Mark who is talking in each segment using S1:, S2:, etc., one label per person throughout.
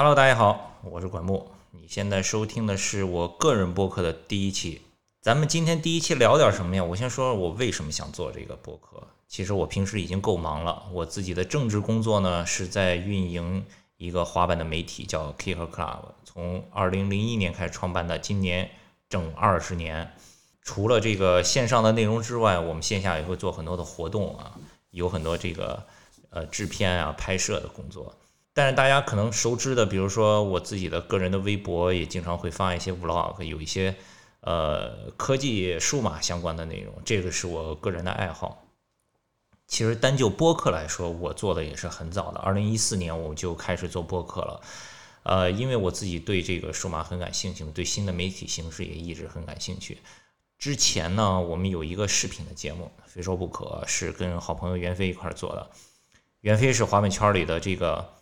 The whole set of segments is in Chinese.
S1: Hello，大家好，我是管木。你现在收听的是我个人播客的第一期。咱们今天第一期聊点什么呀？我先说说我为什么想做这个播客。其实我平时已经够忙了，我自己的政治工作呢是在运营一个滑板的媒体，叫 Kicker Club，从二零零一年开始创办的，今年整二十年。除了这个线上的内容之外，我们线下也会做很多的活动啊，有很多这个呃制片啊、拍摄的工作。但是大家可能熟知的，比如说我自己的个人的微博，也经常会发一些 vlog，有一些呃科技数码相关的内容，这个是我个人的爱好。其实单就播客来说，我做的也是很早的，二零一四年我就开始做播客了。呃，因为我自己对这个数码很感兴趣，对新的媒体形式也一直很感兴趣。之前呢，我们有一个视频的节目，非说不可，是跟好朋友袁飞一块做的。袁飞是华美圈里的这个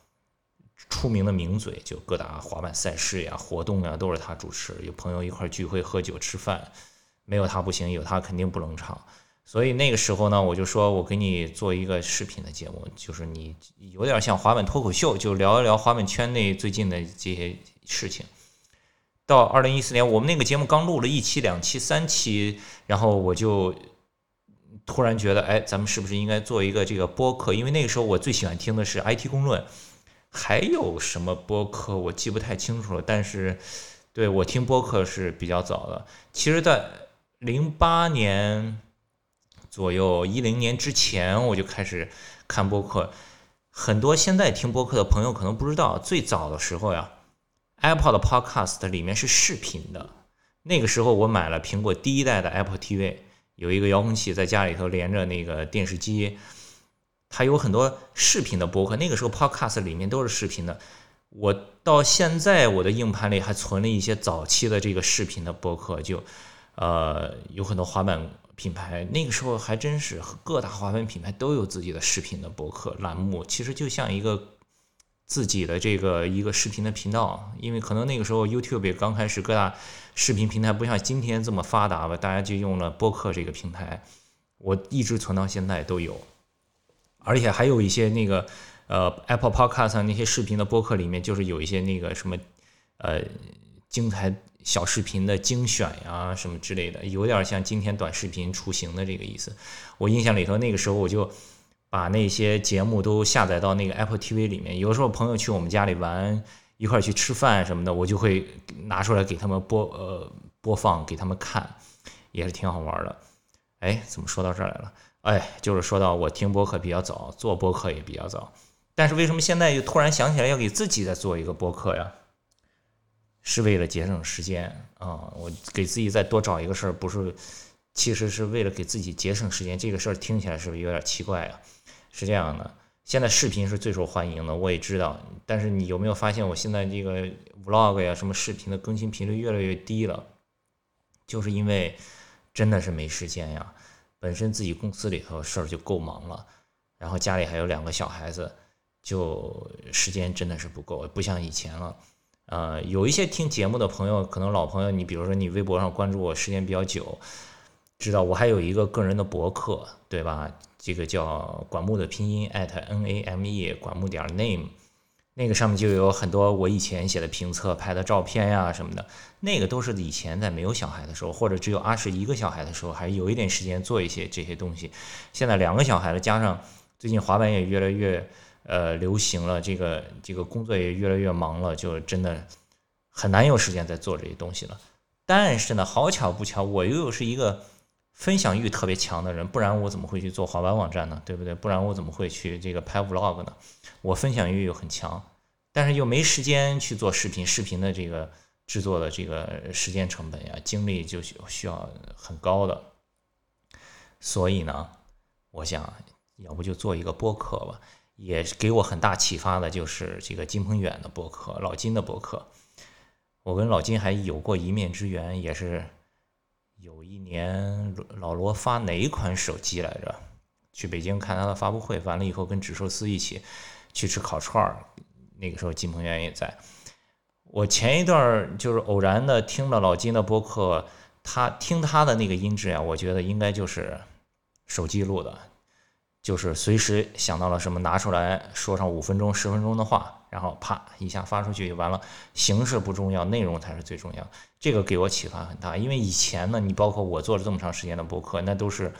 S1: 出名的名嘴，就各大滑板赛事呀、活动呀，都是他主持。有朋友一块聚会喝酒吃饭，没有他不行，有他肯定不冷场。所以那个时候呢，我就说我给你做一个视频的节目，就是你有点像滑板脱口秀，就聊一聊滑板圈内最近的这些事情。到二零一四年，我们那个节目刚录了一期、两期、三期，然后我就突然觉得，哎，咱们是不是应该做一个这个播客？因为那个时候我最喜欢听的是 IT 公论，还有什么播客我记不太清楚了。但是，对我听播客是比较早的。其实，在零八年左右、一零年之前，我就开始看播客。很多现在听播客的朋友可能不知道，最早的时候呀。Apple 的 Podcast 里面是视频的。那个时候我买了苹果第一代的 Apple TV，有一个遥控器在家里头连着那个电视机，还有很多视频的播客。那个时候 Podcast 里面都是视频的。我到现在我的硬盘里还存了一些早期的这个视频的播客，就呃有很多滑板品牌。那个时候还真是各大滑板品牌都有自己的视频的播客栏目，其实就像一个。自己的这个一个视频的频道，因为可能那个时候 YouTube 刚开始，各大视频平台不像今天这么发达吧，大家就用了播客这个平台，我一直存到现在都有，而且还有一些那个呃 Apple Podcast 那些视频的播客里面，就是有一些那个什么呃精彩小视频的精选呀什么之类的，有点像今天短视频雏形的这个意思。我印象里头那个时候我就。把那些节目都下载到那个 Apple TV 里面。有时候朋友去我们家里玩，一块去吃饭什么的，我就会拿出来给他们播呃播放给他们看，也是挺好玩的。哎，怎么说到这儿来了？哎，就是说到我听播客比较早，做播客也比较早。但是为什么现在又突然想起来要给自己再做一个播客呀？是为了节省时间啊！我给自己再多找一个事儿，不是，其实是为了给自己节省时间。这个事儿听起来是不是有点奇怪啊？是这样的，现在视频是最受欢迎的，我也知道。但是你有没有发现，我现在这个 vlog 呀，什么视频的更新频率越来越低了？就是因为真的是没时间呀。本身自己公司里头事儿就够忙了，然后家里还有两个小孩子，就时间真的是不够，不像以前了。呃，有一些听节目的朋友，可能老朋友，你比如说你微博上关注我时间比较久，知道我还有一个个人的博客，对吧？这个叫管木的拼音 at n a m e 管木点 name，那个上面就有很多我以前写的评测、拍的照片呀什么的，那个都是以前在没有小孩的时候，或者只有阿是一个小孩的时候，还有一点时间做一些这些东西。现在两个小孩了，加上最近滑板也越来越呃流行了，这个这个工作也越来越忙了，就真的很难有时间再做这些东西了。但是呢，好巧不巧，我又是一个。分享欲特别强的人，不然我怎么会去做滑板网站呢？对不对？不然我怎么会去这个拍 vlog 呢？我分享欲又很强，但是又没时间去做视频，视频的这个制作的这个时间成本呀，精力就需要很高的。所以呢，我想要不就做一个播客吧。也给我很大启发的就是这个金鹏远的播客，老金的播客。我跟老金还有过一面之缘，也是。有一年，老罗发哪一款手机来着？去北京看他的发布会，完了以后跟纸寿司一起去吃烤串儿。那个时候金鹏远也在。我前一段就是偶然的听了老金的播客，他听他的那个音质啊，我觉得应该就是手机录的，就是随时想到了什么拿出来说上五分钟、十分钟的话。然后啪一下发出去就完了。形式不重要，内容才是最重要。这个给我启发很大，因为以前呢，你包括我做了这么长时间的博客，那都是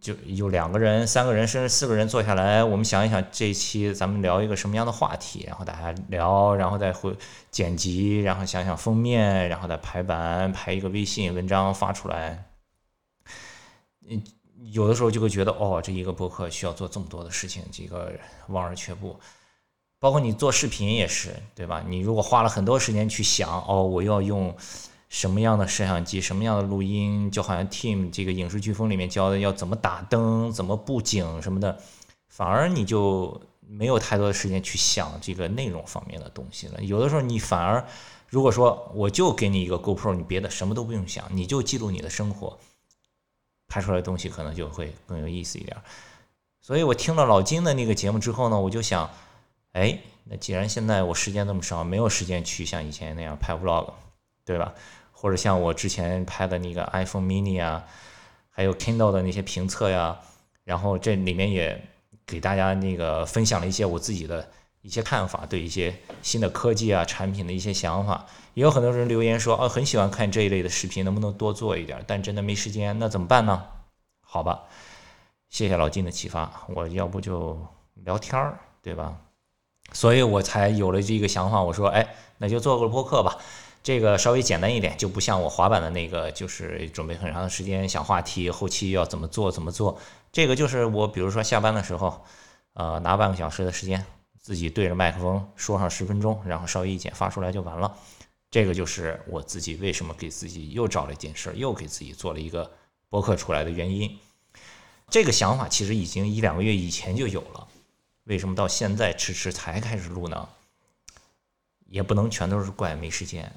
S1: 就有两个人、三个人甚至四个人坐下来，我们想一想这一期咱们聊一个什么样的话题，然后大家聊，然后再会剪辑，然后想想封面，然后再排版，排一个微信文章发出来。嗯，有的时候就会觉得，哦，这一个博客需要做这么多的事情，这个望而却步。包括你做视频也是，对吧？你如果花了很多时间去想，哦，我要用什么样的摄像机，什么样的录音，就好像 Team 这个影视飓风里面教的要怎么打灯、怎么布景什么的，反而你就没有太多的时间去想这个内容方面的东西了。有的时候你反而，如果说我就给你一个 GoPro，你别的什么都不用想，你就记录你的生活。拍出来的东西可能就会更有意思一点，所以我听了老金的那个节目之后呢，我就想，哎，那既然现在我时间那么少，没有时间去像以前那样拍 vlog，对吧？或者像我之前拍的那个 iPhone mini 啊，还有 Kindle 的那些评测呀，然后这里面也给大家那个分享了一些我自己的一些看法，对一些新的科技啊产品的一些想法。也有很多人留言说，哦，很喜欢看这一类的视频，能不能多做一点？但真的没时间，那怎么办呢？好吧，谢谢老金的启发，我要不就聊天儿，对吧？所以我才有了这个想法，我说，哎，那就做个播客吧，这个稍微简单一点，就不像我滑板的那个，就是准备很长的时间想话题，后期要怎么做怎么做。这个就是我，比如说下班的时候，呃，拿半个小时的时间，自己对着麦克风说上十分钟，然后稍微一剪发出来就完了。这个就是我自己为什么给自己又找了一件事，又给自己做了一个播客出来的原因。这个想法其实已经一两个月以前就有了，为什么到现在迟迟才开始录呢？也不能全都是怪没时间，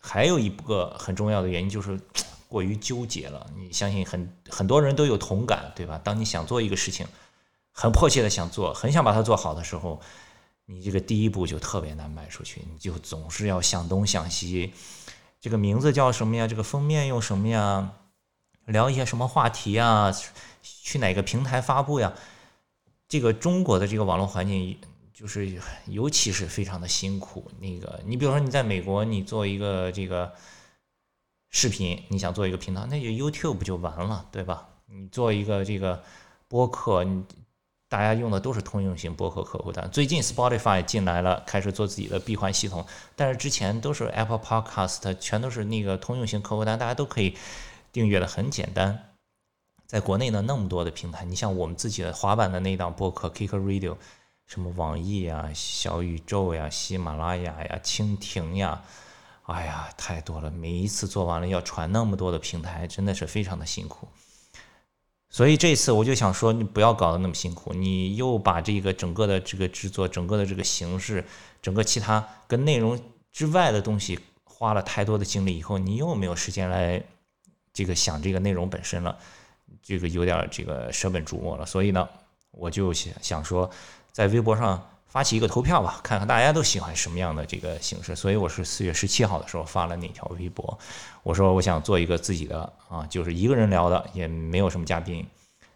S1: 还有一个很重要的原因就是过于纠结了。你相信很很多人都有同感，对吧？当你想做一个事情，很迫切的想做，很想把它做好的时候。你这个第一步就特别难迈出去，你就总是要想东想西，这个名字叫什么呀？这个封面用什么呀？聊一些什么话题呀？去哪个平台发布呀？这个中国的这个网络环境，就是尤其是非常的辛苦。那个，你比如说你在美国，你做一个这个视频，你想做一个频道，那就 YouTube 不就完了，对吧？你做一个这个播客，你。大家用的都是通用型播客客户端。最近 Spotify 进来了，开始做自己的闭环系统，但是之前都是 Apple Podcast，全都是那个通用型客户端，大家都可以订阅的，很简单。在国内呢，那么多的平台，你像我们自己的滑板的那档播客 Kick Radio，什么网易呀、小宇宙呀、喜马拉雅呀、蜻蜓呀，哎呀，太多了。每一次做完了要传那么多的平台，真的是非常的辛苦。所以这次我就想说，你不要搞得那么辛苦，你又把这个整个的这个制作、整个的这个形式、整个其他跟内容之外的东西花了太多的精力以后，你又没有时间来这个想这个内容本身了，这个有点这个舍本逐末了。所以呢，我就想想说，在微博上。发起一个投票吧，看看大家都喜欢什么样的这个形式。所以我是四月十七号的时候发了那条微博，我说我想做一个自己的啊，就是一个人聊的，也没有什么嘉宾，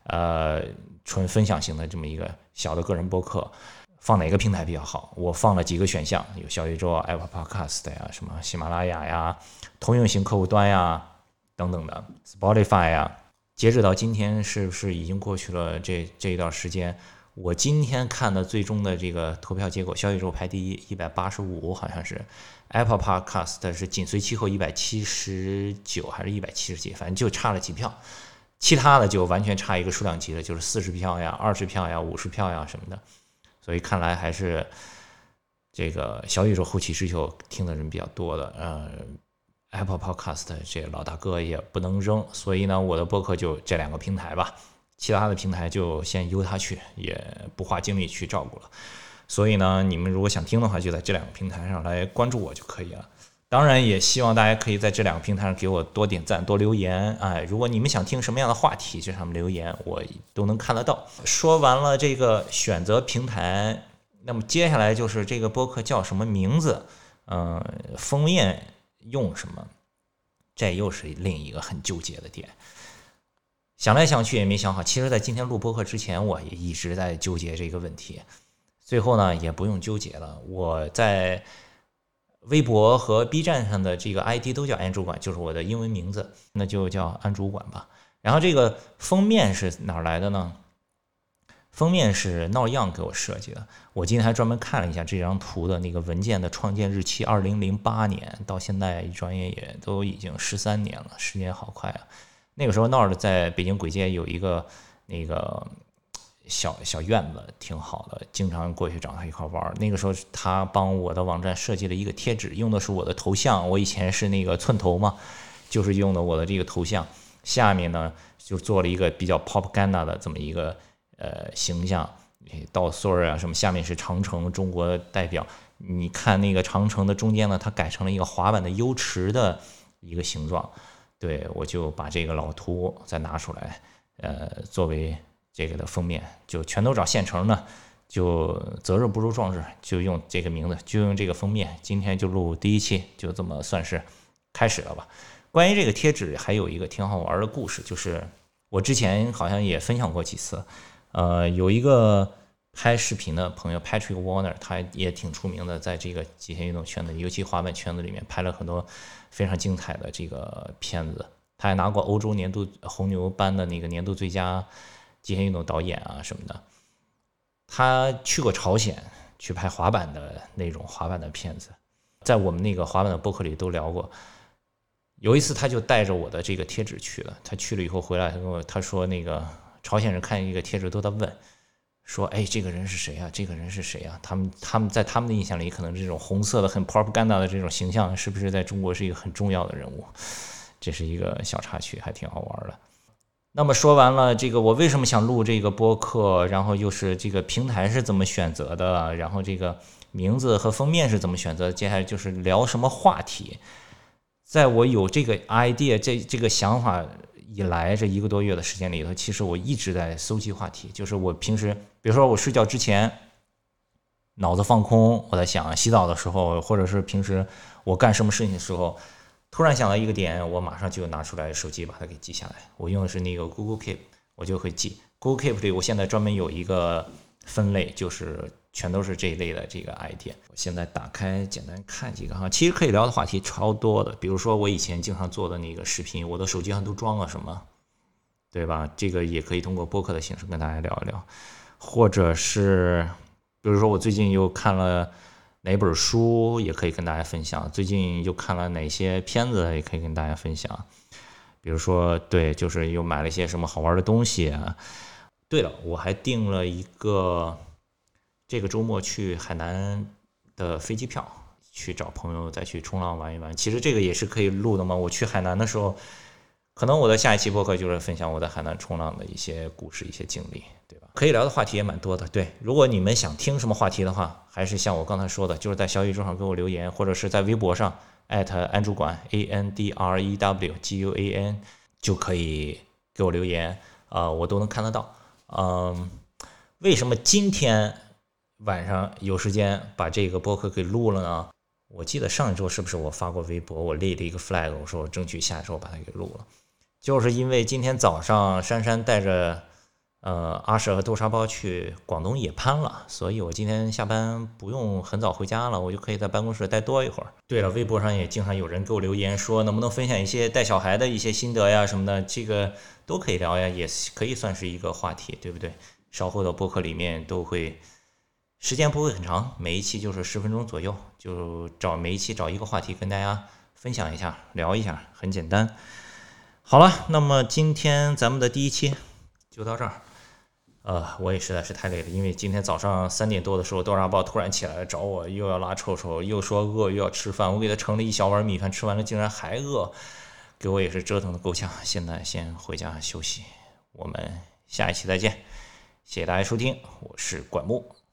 S1: 呃，纯分享型的这么一个小的个人播客，放哪个平台比较好？我放了几个选项，有小宇宙、Apple Podcast 呀，什么喜马拉雅呀，通用型客户端呀，等等的 Spotify 呀。截止到今天，是不是已经过去了这这一段时间？我今天看的最终的这个投票结果，小宇宙排第一，一百八十五，好像是 Apple Podcast 是紧随其后，一百七十九还是一百七十几，反正就差了几票，其他的就完全差一个数量级了，就是四十票呀、二十票呀、五十票呀什么的。所以看来还是这个小宇宙后起之秀听的人比较多的，嗯，Apple Podcast 这老大哥也不能扔，所以呢，我的播客就这两个平台吧。其他的平台就先由他去，也不花精力去照顾了。所以呢，你们如果想听的话，就在这两个平台上来关注我就可以了。当然，也希望大家可以在这两个平台上给我多点赞、多留言。哎，如果你们想听什么样的话题，这上面留言我都能看得到。说完了这个选择平台，那么接下来就是这个播客叫什么名字？嗯，封面用什么？这又是另一个很纠结的点。想来想去也没想好。其实，在今天录播课之前，我也一直在纠结这个问题。最后呢，也不用纠结了，我在微博和 B 站上的这个 ID 都叫安主管，就是我的英文名字，那就叫安主管吧。然后这个封面是哪来的呢？封面是闹样给我设计的。我今天还专门看了一下这张图的那个文件的创建日期，二零零八年，到现在一转眼也都已经十三年了，时间好快啊！那个时候闹的在北京簋街有一个那个小小院子，挺好的，经常过去找他一块玩。那个时候他帮我的网站设计了一个贴纸，用的是我的头像，我以前是那个寸头嘛，就是用的我的这个头像，下面呢就做了一个比较 propaganda 的这么一个。呃，形象，稻穗啊，什么下面是长城，中国代表。你看那个长城的中间呢，它改成了一个滑板的 U 池的一个形状。对我就把这个老图再拿出来，呃，作为这个的封面，就全都找现成的，就择日不如撞日，就用这个名字，就用这个封面。今天就录第一期，就这么算是开始了吧。关于这个贴纸，还有一个挺好玩的故事，就是我之前好像也分享过几次。呃，有一个拍视频的朋友，Patrick Warner，他也挺出名的，在这个极限运动圈子，尤其滑板圈子里面，拍了很多非常精彩的这个片子。他还拿过欧洲年度红牛班的那个年度最佳极限运动导演啊什么的。他去过朝鲜去拍滑板的那种滑板的片子，在我们那个滑板的博客里都聊过。有一次，他就带着我的这个贴纸去了。他去了以后回来，他跟我他说那个。朝鲜人看见一个贴纸都在问，说：“哎，这个人是谁呀？这个人是谁呀？”他们他们在他们的印象里，可能这种红色的很 propaganda 的这种形象，是不是在中国是一个很重要的人物？这是一个小插曲，还挺好玩的。那么说完了这个，我为什么想录这个播客？然后又是这个平台是怎么选择的？然后这个名字和封面是怎么选择？接下来就是聊什么话题？在我有这个 idea 这这个想法。以来这一个多月的时间里头，其实我一直在搜集话题。就是我平时，比如说我睡觉之前，脑子放空，我在想洗澡的时候，或者是平时我干什么事情的时候，突然想到一个点，我马上就拿出来手机把它给记下来。我用的是那个 Google Keep，我就会记。Google Keep 里，我现在专门有一个分类，就是。全都是这一类的这个 idea。我现在打开，简单看几个哈。其实可以聊的话题超多的，比如说我以前经常做的那个视频，我的手机上都装了什么，对吧？这个也可以通过播客的形式跟大家聊一聊。或者是，比如说我最近又看了哪本书，也可以跟大家分享。最近又看了哪些片子，也可以跟大家分享。比如说，对，就是又买了一些什么好玩的东西啊。对了，我还订了一个。这个周末去海南的飞机票，去找朋友再去冲浪玩一玩。其实这个也是可以录的嘛。我去海南的时候，可能我的下一期播客就是分享我在海南冲浪的一些故事、一些经历，对吧？可以聊的话题也蛮多的。对，如果你们想听什么话题的话，还是像我刚才说的，就是在小宇宙上给我留言，或者是在微博上艾特安主管 A N D R E W G U A N 就可以给我留言啊，我都能看得到。嗯，为什么今天？晚上有时间把这个播客给录了呢。我记得上一周是不是我发过微博，我立了一个 flag，我说我争取下周把它给录了。就是因为今天早上珊珊带着呃阿舍和豆沙包去广东野攀了，所以我今天下班不用很早回家了，我就可以在办公室待多一会儿。对了，微博上也经常有人给我留言说，能不能分享一些带小孩的一些心得呀什么的，这个都可以聊呀，也可以算是一个话题，对不对？稍后的播客里面都会。时间不会很长，每一期就是十分钟左右，就找每一期找一个话题跟大家分享一下，聊一下，很简单。好了，那么今天咱们的第一期就到这儿。呃，我也实在是太累了，因为今天早上三点多的时候，豆沙包突然起来找我，又要拉臭臭，又说饿，又要吃饭。我给他盛了一小碗米饭，吃完了竟然还饿，给我也是折腾的够呛。现在先回家休息，我们下一期再见。谢谢大家收听，我是管木。